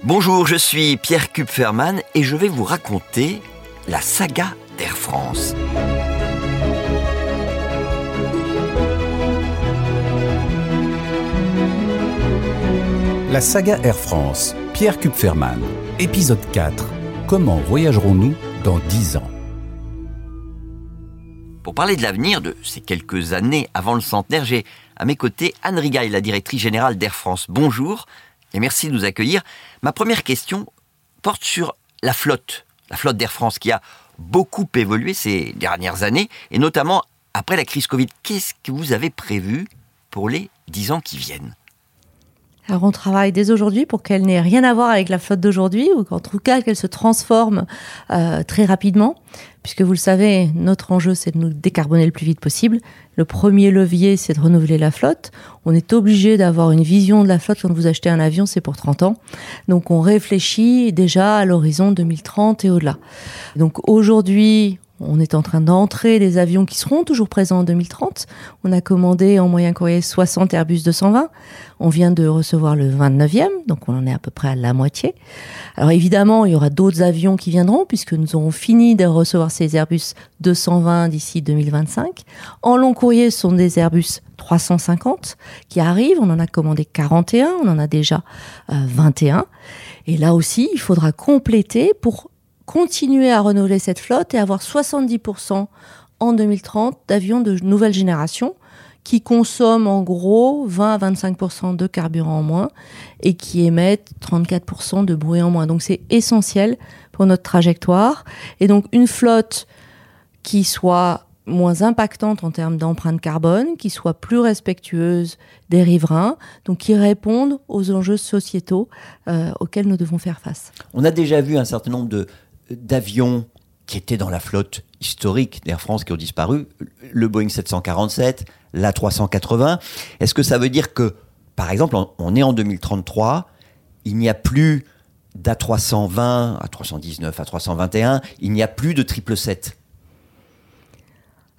Bonjour, je suis Pierre Kupferman et je vais vous raconter la saga d'Air France. La saga Air France, Pierre Kupferman, épisode 4. Comment voyagerons-nous dans 10 ans? Pour parler de l'avenir de ces quelques années avant le centenaire, j'ai à mes côtés Anne Rigaille, la directrice générale d'Air France. Bonjour et merci de nous accueillir. Ma première question porte sur la flotte, la flotte d'Air France qui a beaucoup évolué ces dernières années et notamment après la crise Covid. Qu'est-ce que vous avez prévu pour les 10 ans qui viennent? Alors on travaille dès aujourd'hui pour qu'elle n'ait rien à voir avec la flotte d'aujourd'hui, ou qu'en tout cas qu'elle se transforme euh, très rapidement, puisque vous le savez, notre enjeu c'est de nous décarboner le plus vite possible. Le premier levier c'est de renouveler la flotte. On est obligé d'avoir une vision de la flotte quand vous achetez un avion, c'est pour 30 ans. Donc on réfléchit déjà à l'horizon 2030 et au-delà. Donc aujourd'hui, on est en train d'entrer des avions qui seront toujours présents en 2030. On a commandé en moyen courrier 60 Airbus 220. On vient de recevoir le 29e, donc on en est à peu près à la moitié. Alors évidemment, il y aura d'autres avions qui viendront puisque nous aurons fini de recevoir ces Airbus 220 d'ici 2025. En long courrier, ce sont des Airbus 350 qui arrivent. On en a commandé 41, on en a déjà 21. Euh, Et là aussi, il faudra compléter pour continuer à renouveler cette flotte et avoir 70% en 2030 d'avions de nouvelle génération qui consomment en gros 20 à 25% de carburant en moins et qui émettent 34% de bruit en moins. Donc c'est essentiel pour notre trajectoire. Et donc une flotte qui soit moins impactante en termes d'empreinte carbone, qui soit plus respectueuse des riverains, donc qui répondent aux enjeux sociétaux euh, auxquels nous devons faire face. On a déjà vu un certain nombre de d'avions qui étaient dans la flotte historique d'Air France qui ont disparu, le Boeing 747, l'A380. Est-ce que ça veut dire que, par exemple, on est en 2033, il n'y a plus d'A320, A319, A321, il n'y a plus de 777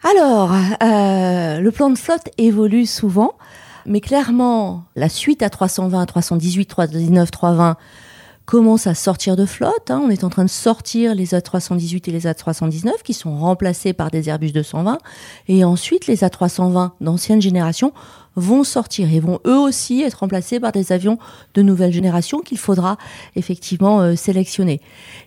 alors, euh, le plan de flotte évolue souvent, mais clairement, la suite à 320, 318, 319, 320 commence à sortir de flotte. Hein. On est en train de sortir les A318 et les A319 qui sont remplacés par des Airbus 220. Et ensuite, les A320 d'ancienne génération vont sortir et vont eux aussi être remplacés par des avions de nouvelle génération qu'il faudra effectivement euh, sélectionner.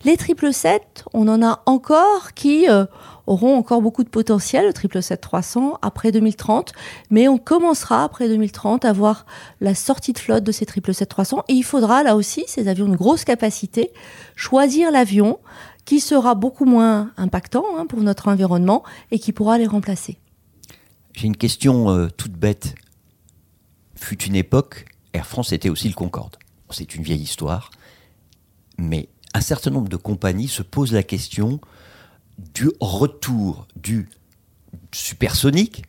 Les 777, on en a encore qui euh, auront encore beaucoup de potentiel, le 777-300 après 2030, mais on commencera après 2030 à voir la sortie de flotte de ces 777-300 et il faudra là aussi, ces avions de grosse capacité, choisir l'avion qui sera beaucoup moins impactant hein, pour notre environnement et qui pourra les remplacer. J'ai une question euh, toute bête. Fut une époque, Air France était aussi le Concorde. C'est une vieille histoire, mais un certain nombre de compagnies se posent la question du retour du supersonique,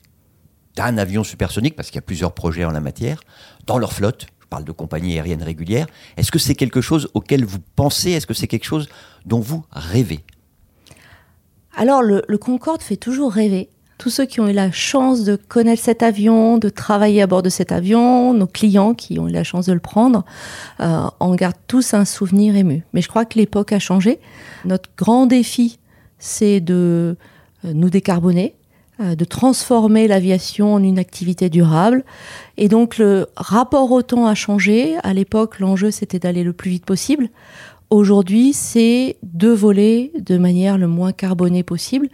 d'un avion supersonique, parce qu'il y a plusieurs projets en la matière, dans leur flotte. Je parle de compagnies aériennes régulières. Est-ce que c'est quelque chose auquel vous pensez? Est-ce que c'est quelque chose dont vous rêvez? Alors, le, Concorde fait toujours rêver. Tous ceux qui ont eu la chance de connaître cet avion, de travailler à bord de cet avion, nos clients qui ont eu la chance de le prendre, euh, en gardent tous un souvenir ému. Mais je crois que l'époque a changé. Notre grand défi c'est de euh, nous décarboner, euh, de transformer l'aviation en une activité durable. Et donc le rapport au temps a changé. À l'époque, l'enjeu, c'était d'aller le plus vite possible. Aujourd'hui, c'est de voler de manière le moins carbonée possible.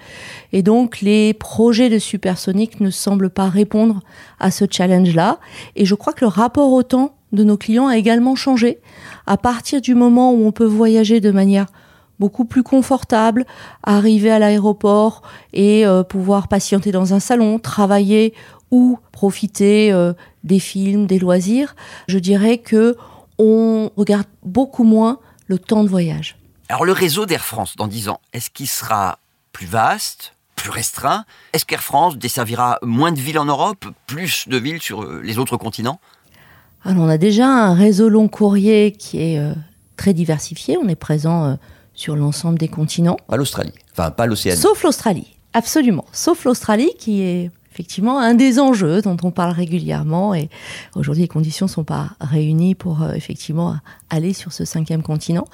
Et donc, les projets de supersonique ne semblent pas répondre à ce challenge-là. Et je crois que le rapport au temps de nos clients a également changé. À partir du moment où on peut voyager de manière beaucoup plus confortable, arriver à l'aéroport et euh, pouvoir patienter dans un salon, travailler ou profiter euh, des films, des loisirs. Je dirais que on regarde beaucoup moins le temps de voyage. Alors le réseau d'Air France dans 10 ans, est-ce qu'il sera plus vaste, plus restreint? Est-ce qu'Air France desservira moins de villes en Europe, plus de villes sur euh, les autres continents? Alors on a déjà un réseau long courrier qui est très diversifié. On est présent sur l'ensemble des continents. Pas l'Australie, enfin pas l'Océanie. Sauf l'Australie, absolument. Sauf l'Australie qui est effectivement un des enjeux dont on parle régulièrement. Et aujourd'hui, les conditions ne sont pas réunies pour euh, effectivement aller sur ce cinquième continent.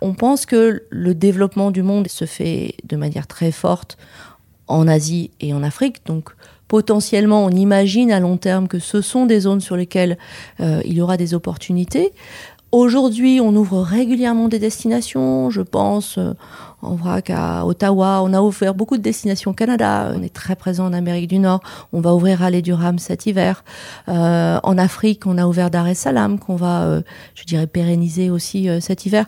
On pense que le développement du monde se fait de manière très forte en Asie et en Afrique. Donc, potentiellement, on imagine à long terme que ce sont des zones sur lesquelles euh, il y aura des opportunités. Aujourd'hui, on ouvre régulièrement des destinations. Je pense euh, en vrac à Ottawa. On a ouvert beaucoup de destinations au Canada. On est très présent en Amérique du Nord. On va ouvrir à Durham cet hiver. Euh, en Afrique, on a ouvert Dar es Salaam qu'on va, euh, je dirais, pérenniser aussi cet hiver.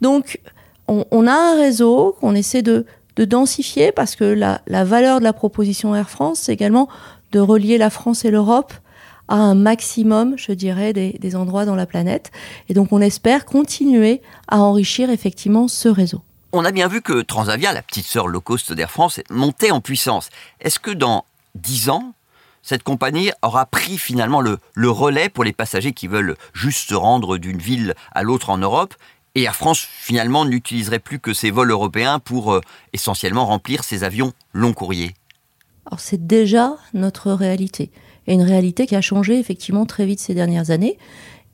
Donc, on, a un réseau qu'on essaie de, densifier parce que la, valeur de la proposition Air France, c'est également de relier la France et l'Europe à un maximum, je dirais, des, endroits dans la planète. Et donc on espère continuer à enrichir effectivement ce réseau. On a bien vu que Transavia, la petite sœur low cost d'Air France, montait en puissance. Est-ce que dans dix ans, cette compagnie aura pris finalement le, relais pour les passagers qui veulent juste se rendre d'une ville à l'autre en Europe et Air France finalement n'utiliserait plus que ses vols européens pour euh, essentiellement remplir ses avions long courrier Alors c'est déjà notre réalité et une réalité qui a changé effectivement très vite ces dernières années.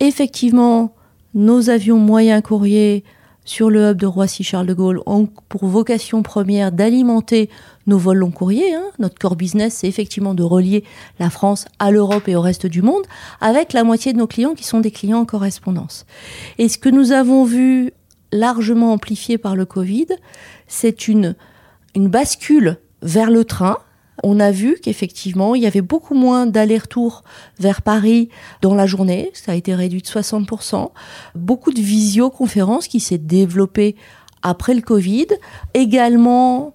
Effectivement, nos avions moyens courriers sur le hub de Roissy-Charles de Gaulle ont pour vocation première d'alimenter nos vols long courriers. Hein. Notre core business, c'est effectivement de relier la France à l'Europe et au reste du monde, avec la moitié de nos clients qui sont des clients en correspondance. Et ce que nous avons vu largement amplifié par le Covid, c'est une, une bascule vers le train, on a vu qu'effectivement, il y avait beaucoup moins d'allers-retours vers Paris dans la journée. Ça a été réduit de 60%. Beaucoup de visioconférences qui s'est développée après le Covid. Également,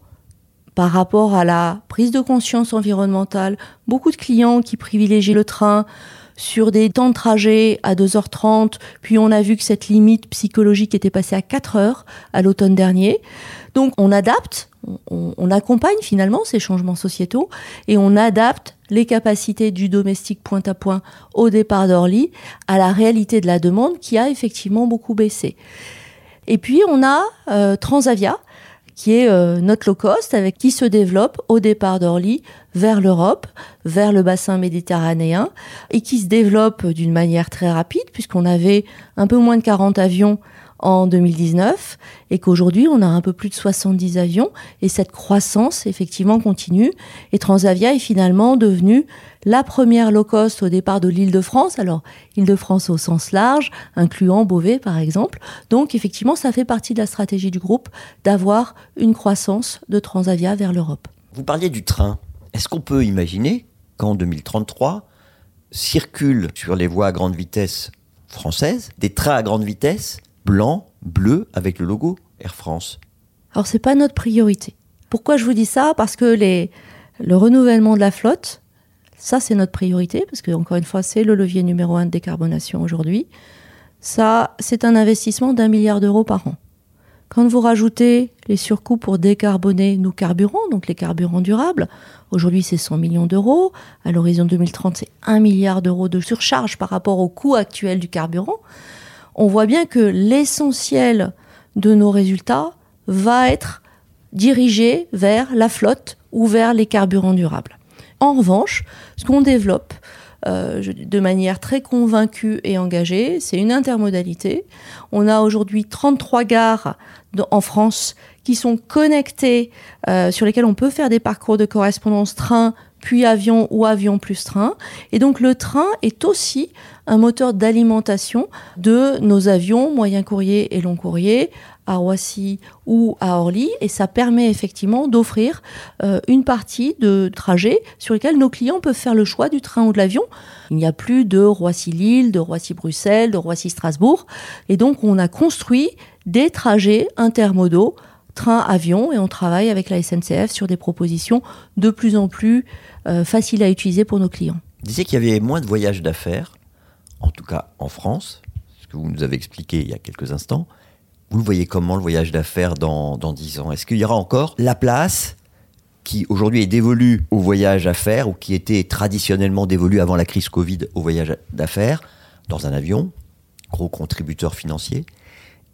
par rapport à la prise de conscience environnementale, beaucoup de clients qui privilégient le train sur des temps de trajet à 2h30, puis on a vu que cette limite psychologique était passée à 4 heures à l'automne dernier. Donc on adapte, on, accompagne finalement ces changements sociétaux et on adapte les capacités du domestique point à point au départ d'Orly à la réalité de la demande qui a effectivement beaucoup baissé. Et puis on a euh, Transavia qui est euh, notre low cost avec qui se développe au départ d'Orly vers l'Europe, vers le bassin méditerranéen et qui se développe d'une manière très rapide puisqu'on avait un peu moins de 40 avions en 2019 et qu'aujourd'hui on a un peu plus de 70 avions et cette croissance effectivement continue et Transavia est finalement devenue la première low cost au départ de l'île de France, alors île de France au sens large, incluant Beauvais par exemple. Donc effectivement ça fait partie de la stratégie du groupe d'avoir une croissance de Transavia vers l'Europe. Vous parliez du train. Est-ce qu'on peut imaginer qu'en 2033 circulent sur les voies à grande vitesse françaises des trains à grande vitesse blanc, bleu, avec le logo Air France Alors, c'est pas notre priorité. Pourquoi je vous dis ça? Parce que les, le renouvellement de la flotte, ça, c'est notre priorité, parce que, encore une fois, c'est le levier numéro un de décarbonation aujourd'hui. Ça, c'est un investissement d'un milliard d'euros par an. Quand vous rajoutez les surcoûts pour décarboner nos carburants, donc les carburants durables, aujourd'hui c'est 100 millions d'euros, à l'horizon 2030 c'est 1 milliard d'euros de surcharge par rapport au coût actuel du carburant on voit bien que l'essentiel de nos résultats va être dirigé vers la flotte ou vers les carburants durables. En revanche, ce qu'on développe euh, de manière très convaincue et engagée, c'est une intermodalité. On a aujourd'hui 33 gares en France qui sont connectées, euh, sur lesquelles on peut faire des parcours de correspondance train, puis avion ou avion plus train. Et donc le train est aussi un moteur d'alimentation de nos avions moyens courriers et long courriers à Roissy ou à Orly et ça permet effectivement d'offrir euh, une partie de trajets sur lesquels nos clients peuvent faire le choix du train ou de l'avion. Il n'y a plus de Roissy-Lille, de Roissy-Bruxelles, de Roissy-Strasbourg et donc on a construit des trajets intermodaux train-avion et on travaille avec la SNCF sur des propositions de plus en plus euh, faciles à utiliser pour nos clients. Vous disiez qu'il y avait moins de voyages d'affaires, en tout cas en France, ce que vous nous avez expliqué il y a quelques instants. Vous le voyez comment le voyage d'affaires dans, dans 10 ans? Est-ce qu'il y aura encore la place qui aujourd'hui est dévolue au voyage d'affaires ou qui était traditionnellement dévolue avant la crise Covid au voyage d'affaires dans un avion, gros contributeur financier?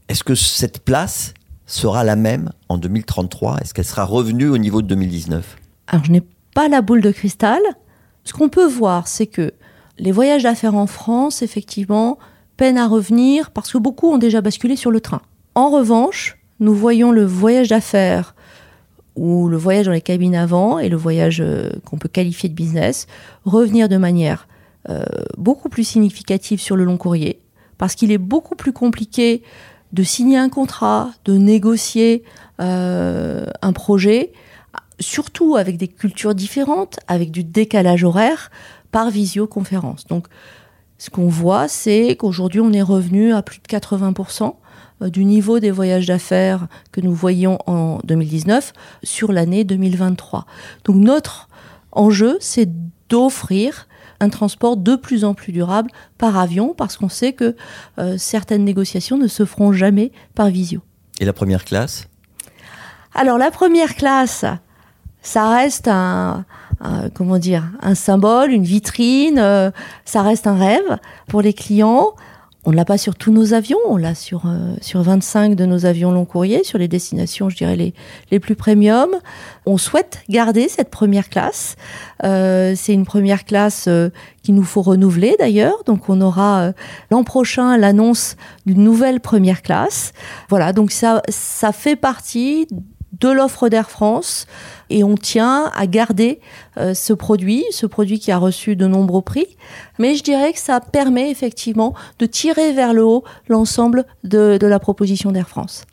Est-ce que cette place sera la même en 2033 Est-ce qu'elle sera revenue au niveau de 2019 Alors, je n'ai pas la boule de cristal, Ce qu'on peut voir, c'est que les voyages d'affaires en France, effectivement, peinent à revenir parce que beaucoup ont déjà basculé sur le train. En revanche, nous voyons le voyage d'affaires ou le voyage dans les cabines avant et le voyage euh, qu'on peut qualifier de business revenir de manière euh, beaucoup plus significative sur le long courrier parce qu'il est beaucoup plus compliqué de signer un contrat, de négocier euh, un projet, surtout avec des cultures différentes, avec du décalage horaire par visioconférence. Donc, ce qu'on voit, c'est qu'aujourd'hui, on est revenu à plus de 80% euh, du niveau des voyages d'affaires que nous voyions en 2019 sur l'année 2023. Donc, notre enjeu, c'est d'offrir un transport de plus en plus durable par avion parce qu'on sait que euh, certaines négociations ne se feront jamais par visio. Et la première classe? Alors la première classe, ça reste un, comment dire, un symbole, une vitrine, euh, ça reste un rêve pour les clients. On ne l'a pas sur tous nos avions, on l'a sur, euh, sur 25 de nos avions long courrier, sur les destinations, je dirais, les, plus premium. On souhaite garder cette première classe. Euh, c'est une première classe euh, qu'il nous faut renouveler d'ailleurs. Donc on aura euh, l'an prochain l'annonce d'une nouvelle première classe. Voilà, donc ça, ça fait partie de l'offre d'Air France et on tient à garder euh, ce produit, ce produit qui a reçu de nombreux prix. Mais je dirais que ça permet effectivement de tirer vers le haut l'ensemble de, de la proposition d'Air France.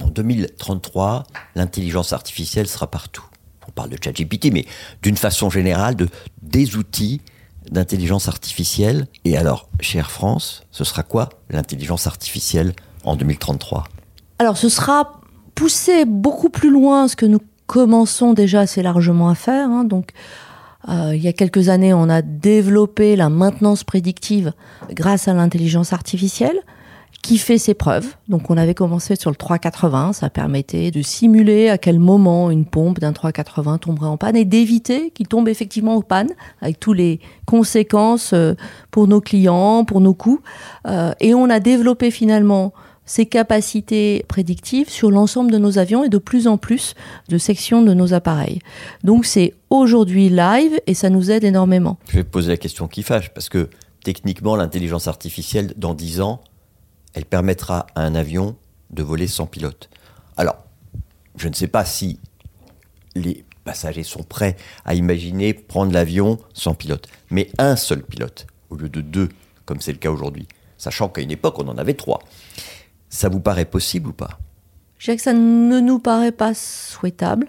En 2033, l'intelligence artificielle sera partout. On parle de ChatGPT, mais d'une façon générale, de, des outils d'intelligence artificielle. Et alors, chez Air France, ce sera quoi l'intelligence artificielle en 2033 Alors, ce sera pousser beaucoup plus loin ce que nous commençons déjà assez largement à faire. Hein. Donc, euh, il y a quelques années, on a développé la maintenance prédictive grâce à l'intelligence artificielle qui fait ses preuves. Donc on avait commencé sur le 380, ça permettait de simuler à quel moment une pompe d'un 380 tomberait en panne et d'éviter qu'il tombe effectivement en panne, avec toutes les conséquences euh, pour nos clients, pour nos coûts. Euh, et on a développé finalement ces capacités prédictives sur l'ensemble de nos avions et de plus en plus de sections de nos appareils. Donc c'est aujourd'hui live et ça nous aide énormément. Je vais poser la question qui fâche, parce que techniquement, l'intelligence artificielle, dans 10 ans, elle permettra à un avion de voler sans pilote. Alors, je ne sais pas si les passagers sont prêts à imaginer prendre l'avion sans pilote, mais un seul pilote, au lieu de deux, comme c'est le cas aujourd'hui, sachant qu'à une époque, on en avait trois. Ça vous paraît possible ou pas? Je dirais que ça ne nous paraît pas souhaitable.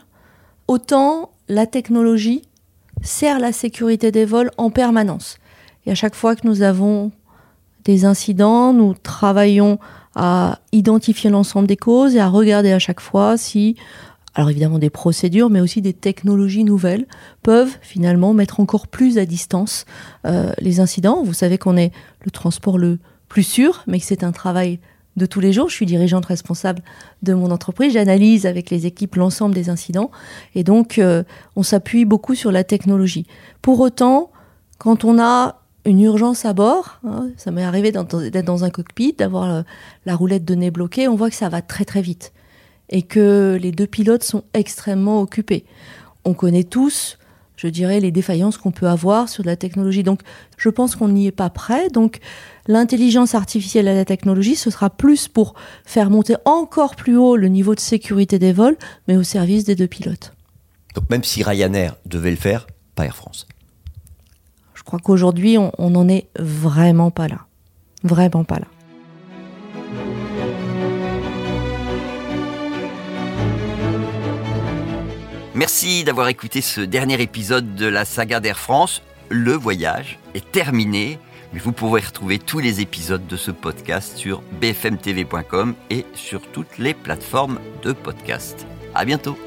Autant la technologie sert la sécurité des vols en permanence. Et à chaque fois que nous avons des incidents, nous travaillons à identifier l'ensemble des causes et à regarder à chaque fois si, alors évidemment des procédures, mais aussi des technologies nouvelles peuvent finalement mettre encore plus à distance euh, les incidents. Vous savez qu'on est le transport le plus sûr, mais que c'est un travail de tous les jours. Je suis dirigeante responsable de mon entreprise. J'analyse avec les équipes l'ensemble des incidents. Et donc, euh, on s'appuie beaucoup sur la technologie. Pour autant, quand on a une urgence à bord, hein, ça m'est arrivé d'être dans un cockpit, d'avoir la, la roulette de nez bloquée, on voit que ça va très très vite. Et que les deux pilotes sont extrêmement occupés. On connaît tous je dirais, les défaillances qu'on peut avoir sur la technologie. Donc, je pense qu'on n'y est pas prêt. Donc, l'intelligence artificielle et la technologie, ce sera plus pour faire monter encore plus haut le niveau de sécurité des vols, mais au service des deux pilotes. Donc, même si Ryanair devait le faire, pas Air France. Je crois qu'aujourd'hui, on n'en est vraiment pas là. Vraiment pas là. Merci d'avoir écouté ce dernier épisode de la saga d'Air France. Le voyage est terminé, mais vous pourrez retrouver tous les épisodes de ce podcast sur bfmtv.com et sur toutes les plateformes de podcast. À bientôt.